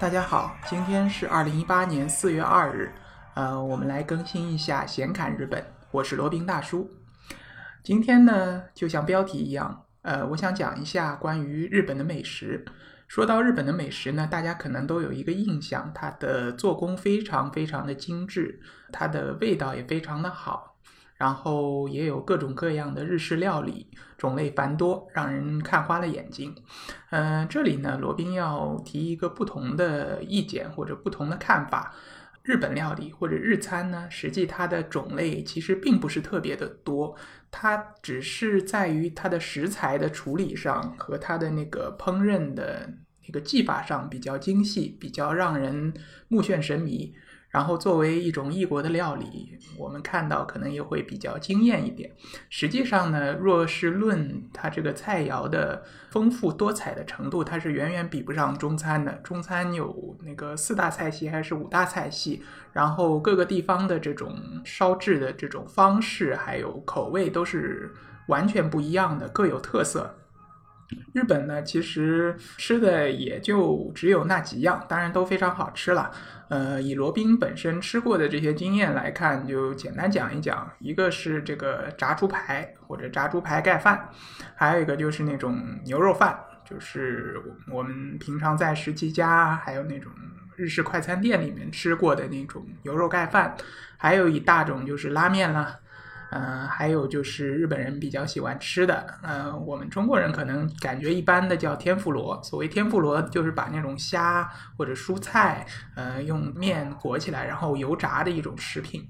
大家好，今天是二零一八年四月二日，呃，我们来更新一下闲侃日本，我是罗宾大叔。今天呢，就像标题一样，呃，我想讲一下关于日本的美食。说到日本的美食呢，大家可能都有一个印象，它的做工非常非常的精致，它的味道也非常的好，然后也有各种各样的日式料理，种类繁多，让人看花了眼睛。嗯、这里呢，罗宾要提一个不同的意见或者不同的看法。日本料理或者日餐呢，实际它的种类其实并不是特别的多，它只是在于它的食材的处理上和它的那个烹饪的那个技法上比较精细，比较让人目眩神迷。然后作为一种异国的料理，我们看到可能也会比较惊艳一点。实际上呢，若是论它这个菜肴的丰富多彩的程度，它是远远比不上中餐的。中餐有那个四大菜系还是五大菜系，然后各个地方的这种烧制的这种方式还有口味都是完全不一样的，各有特色。日本呢，其实吃的也就只有那几样，当然都非常好吃了。呃，以罗宾本身吃过的这些经验来看，就简单讲一讲。一个是这个炸猪排或者炸猪排盖饭，还有一个就是那种牛肉饭，就是我们平常在十七家还有那种日式快餐店里面吃过的那种牛肉盖饭，还有一大种就是拉面啦。嗯，还有就是日本人比较喜欢吃的，呃，我们中国人可能感觉一般的叫天妇罗。所谓天妇罗，就是把那种虾或者蔬菜，呃，用面裹起来，然后油炸的一种食品。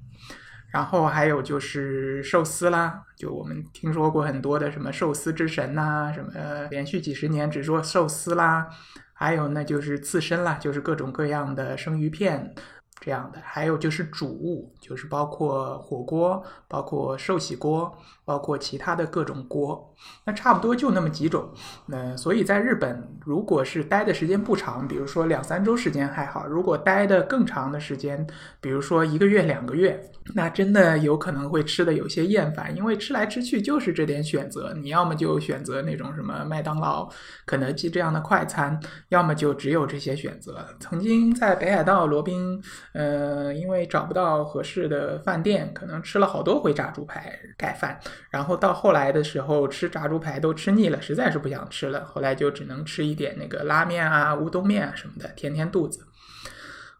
然后还有就是寿司啦，就我们听说过很多的什么寿司之神呐、什么连续几十年只做寿司啦，还有呢就是刺身啦，就是各种各样的生鱼片。这样的，还有就是主物，就是包括火锅，包括寿喜锅，包括其他的各种锅，那差不多就那么几种。那所以在日本，如果是待的时间不长，比如说两三周时间还好；如果待的更长的时间，比如说一个月、两个月，那真的有可能会吃的有些厌烦，因为吃来吃去就是这点选择。你要么就选择那种什么麦当劳、肯德基这样的快餐，要么就只有这些选择。曾经在北海道罗宾。呃，因为找不到合适的饭店，可能吃了好多回炸猪排盖饭，然后到后来的时候吃炸猪排都吃腻了，实在是不想吃了，后来就只能吃一点那个拉面啊、乌冬面啊什么的，填填肚子。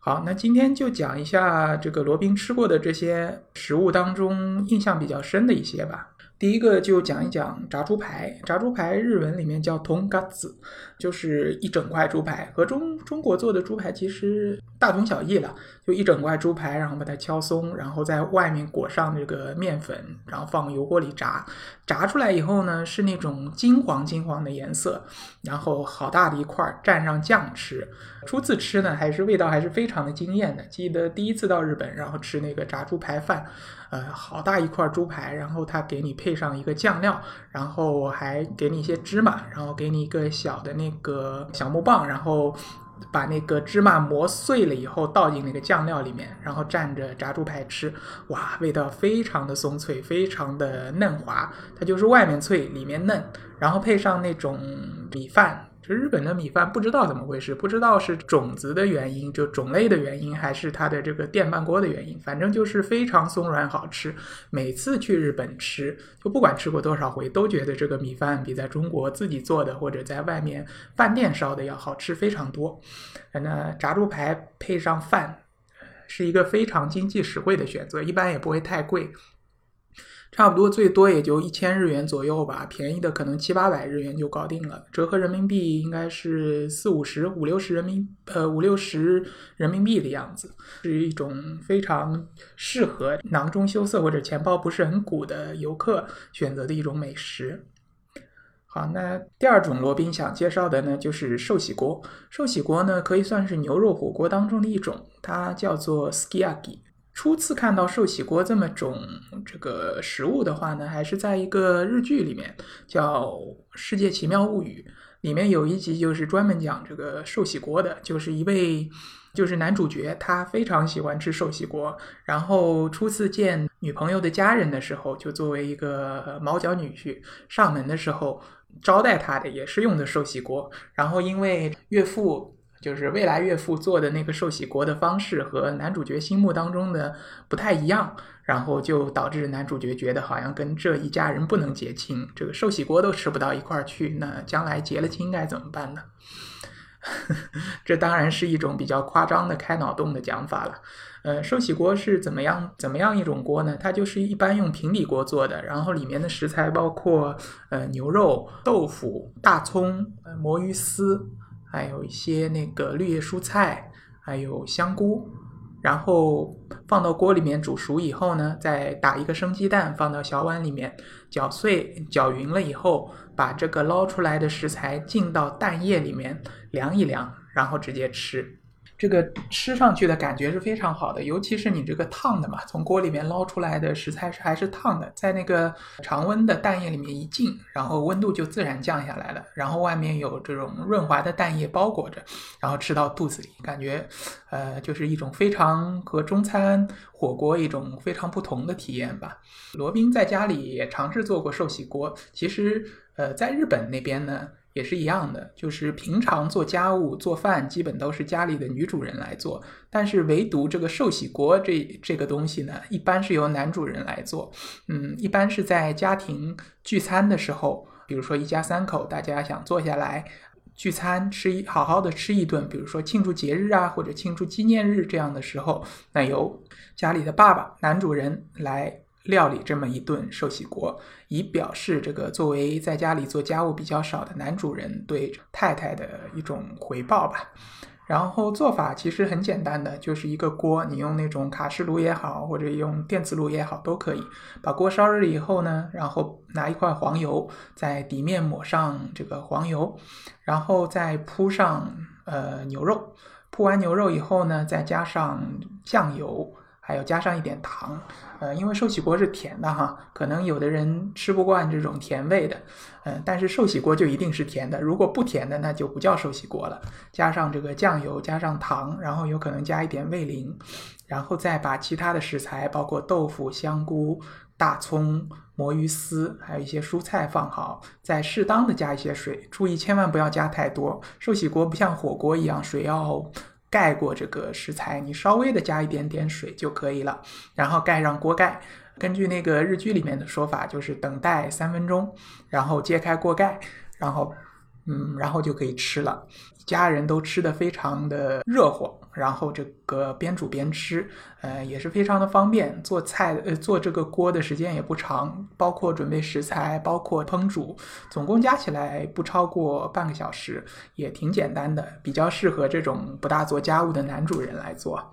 好，那今天就讲一下这个罗宾吃过的这些食物当中印象比较深的一些吧。第一个就讲一讲炸猪排，炸猪排日文里面叫 t o n g a 就是一整块猪排，和中中国做的猪排其实大同小异了，就一整块猪排，然后把它敲松，然后在外面裹上这个面粉，然后放油锅里炸，炸出来以后呢是那种金黄金黄的颜色，然后好大的一块，蘸上酱吃。初次吃呢，还是味道还是非常的惊艳的。记得第一次到日本，然后吃那个炸猪排饭，呃，好大一块猪排，然后他给你配上一个酱料，然后还给你一些芝麻，然后给你一个小的那个小木棒，然后把那个芝麻磨碎了以后倒进那个酱料里面，然后蘸着炸猪排吃，哇，味道非常的松脆，非常的嫩滑，它就是外面脆，里面嫩，然后配上那种米饭。这日本的米饭不知道怎么回事，不知道是种子的原因，就种类的原因，还是它的这个电饭锅的原因，反正就是非常松软好吃。每次去日本吃，就不管吃过多少回，都觉得这个米饭比在中国自己做的或者在外面饭店烧的要好吃非常多。那炸猪排配上饭，是一个非常经济实惠的选择，一般也不会太贵。差不多最多也就一千日元左右吧，便宜的可能七八百日元就搞定了，折合人民币应该是四五十、五六十人民呃五六十人民币的样子，是一种非常适合囊中羞涩或者钱包不是很鼓的游客选择的一种美食。好，那第二种罗宾想介绍的呢，就是寿喜锅。寿喜锅呢，可以算是牛肉火锅当中的一种，它叫做 skiaki。初次看到寿喜锅这么种这个食物的话呢，还是在一个日剧里面叫《世界奇妙物语》。里面有一集就是专门讲这个寿喜锅的，就是一位就是男主角，他非常喜欢吃寿喜锅，然后初次见女朋友的家人的时候，就作为一个毛脚女婿上门的时候招待他的也是用的寿喜锅，然后因为岳父。就是未来岳父做的那个寿喜锅的方式和男主角心目当中的不太一样，然后就导致男主角觉得好像跟这一家人不能结亲，这个寿喜锅都吃不到一块儿去，那将来结了亲该怎么办呢？这当然是一种比较夸张的开脑洞的讲法了。呃，寿喜锅是怎么样怎么样一种锅呢？它就是一般用平底锅做的，然后里面的食材包括呃牛肉、豆腐、大葱、呃魔芋丝。还有一些那个绿叶蔬菜，还有香菇，然后放到锅里面煮熟以后呢，再打一个生鸡蛋放到小碗里面搅碎、搅匀了以后，把这个捞出来的食材浸到蛋液里面凉一凉，然后直接吃。这个吃上去的感觉是非常好的，尤其是你这个烫的嘛，从锅里面捞出来的食材是还是烫的，在那个常温的蛋液里面一浸，然后温度就自然降下来了，然后外面有这种润滑的蛋液包裹着，然后吃到肚子里，感觉，呃，就是一种非常和中餐火锅一种非常不同的体验吧。罗宾在家里也尝试做过寿喜锅，其实，呃，在日本那边呢。也是一样的，就是平常做家务、做饭，基本都是家里的女主人来做。但是唯独这个寿喜锅这这个东西呢，一般是由男主人来做。嗯，一般是在家庭聚餐的时候，比如说一家三口，大家想坐下来聚餐，吃一好好的吃一顿，比如说庆祝节日啊，或者庆祝纪念日这样的时候，那由家里的爸爸、男主人来。料理这么一顿寿喜锅，以表示这个作为在家里做家务比较少的男主人对太太的一种回报吧。然后做法其实很简单的，就是一个锅，你用那种卡式炉也好，或者用电磁炉也好都可以。把锅烧热以后呢，然后拿一块黄油在底面抹上这个黄油，然后再铺上呃牛肉。铺完牛肉以后呢，再加上酱油。还要加上一点糖，呃，因为寿喜锅是甜的哈，可能有的人吃不惯这种甜味的，嗯，但是寿喜锅就一定是甜的，如果不甜的那就不叫寿喜锅了。加上这个酱油，加上糖，然后有可能加一点味淋，然后再把其他的食材，包括豆腐、香菇、大葱、魔芋丝，还有一些蔬菜放好，再适当的加一些水，注意千万不要加太多。寿喜锅不像火锅一样，水要。盖过这个食材，你稍微的加一点点水就可以了，然后盖上锅盖。根据那个日剧里面的说法，就是等待三分钟，然后揭开锅盖，然后，嗯，然后就可以吃了。家人都吃的非常的热火，然后这个边煮边吃，呃，也是非常的方便。做菜呃做这个锅的时间也不长，包括准备食材，包括烹煮，总共加起来不超过半个小时，也挺简单的，比较适合这种不大做家务的男主人来做。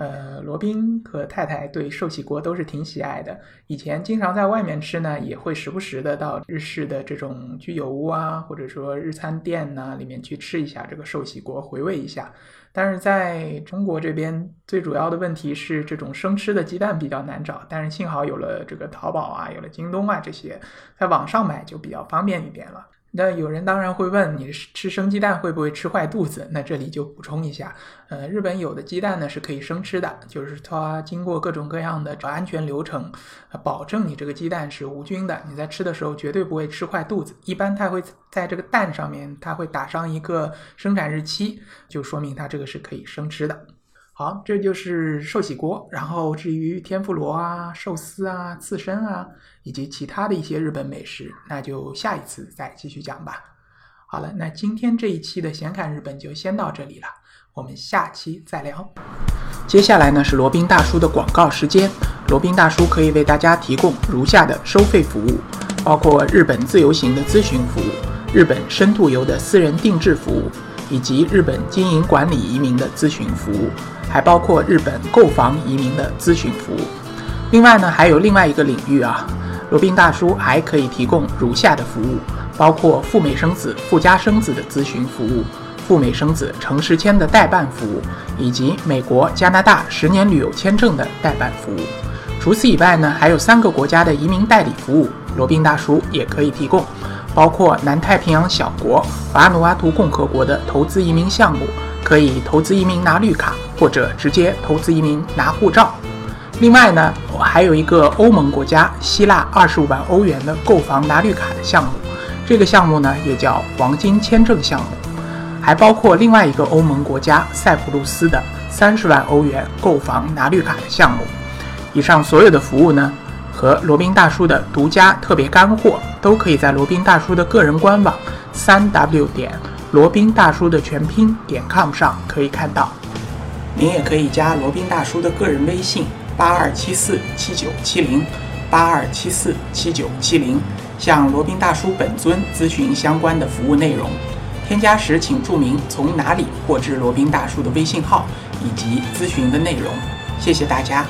呃，罗宾和太太对寿喜锅都是挺喜爱的。以前经常在外面吃呢，也会时不时的到日式的这种居酒屋啊，或者说日餐店呢里面去吃一下这个寿喜锅，回味一下。但是在中国这边，最主要的问题是这种生吃的鸡蛋比较难找。但是幸好有了这个淘宝啊，有了京东啊这些，在网上买就比较方便一点了。那有人当然会问，你吃生鸡蛋会不会吃坏肚子？那这里就补充一下，呃，日本有的鸡蛋呢是可以生吃的，就是它经过各种各样的安全流程，保证你这个鸡蛋是无菌的，你在吃的时候绝对不会吃坏肚子。一般它会在这个蛋上面，它会打上一个生产日期，就说明它这个是可以生吃的。好，这就是寿喜锅。然后至于天妇罗啊、寿司啊、刺身啊，以及其他的一些日本美食，那就下一次再继续讲吧。好了，那今天这一期的闲侃日本就先到这里了，我们下期再聊。接下来呢是罗宾大叔的广告时间。罗宾大叔可以为大家提供如下的收费服务，包括日本自由行的咨询服务、日本深度游的私人定制服务，以及日本经营管理移民的咨询服务。还包括日本购房移民的咨询服务。另外呢，还有另外一个领域啊，罗宾大叔还可以提供如下的服务，包括赴美生子、赴加生子的咨询服务，赴美生子城市签的代办服务，以及美国、加拿大十年旅游签证的代办服务。除此以外呢，还有三个国家的移民代理服务，罗宾大叔也可以提供，包括南太平洋小国瓦努阿图共和国的投资移民项目，可以投资移民拿绿卡，或者直接投资移民拿护照。另外呢，还有一个欧盟国家希腊二十五万欧元的购房拿绿卡的项目，这个项目呢也叫黄金签证项目。还包括另外一个欧盟国家塞浦路斯的三十万欧元购房拿绿卡的项目。以上所有的服务呢，和罗宾大叔的独家特别干货，都可以在罗宾大叔的个人官网三 w 点罗宾大叔的全拼点 com 上可以看到。您也可以加罗宾大叔的个人微信八二七四七九七零八二七四七九七零，向罗宾大叔本尊咨询相关的服务内容。添加时请注明从哪里获知罗宾大叔的微信号以及咨询的内容。谢谢大家。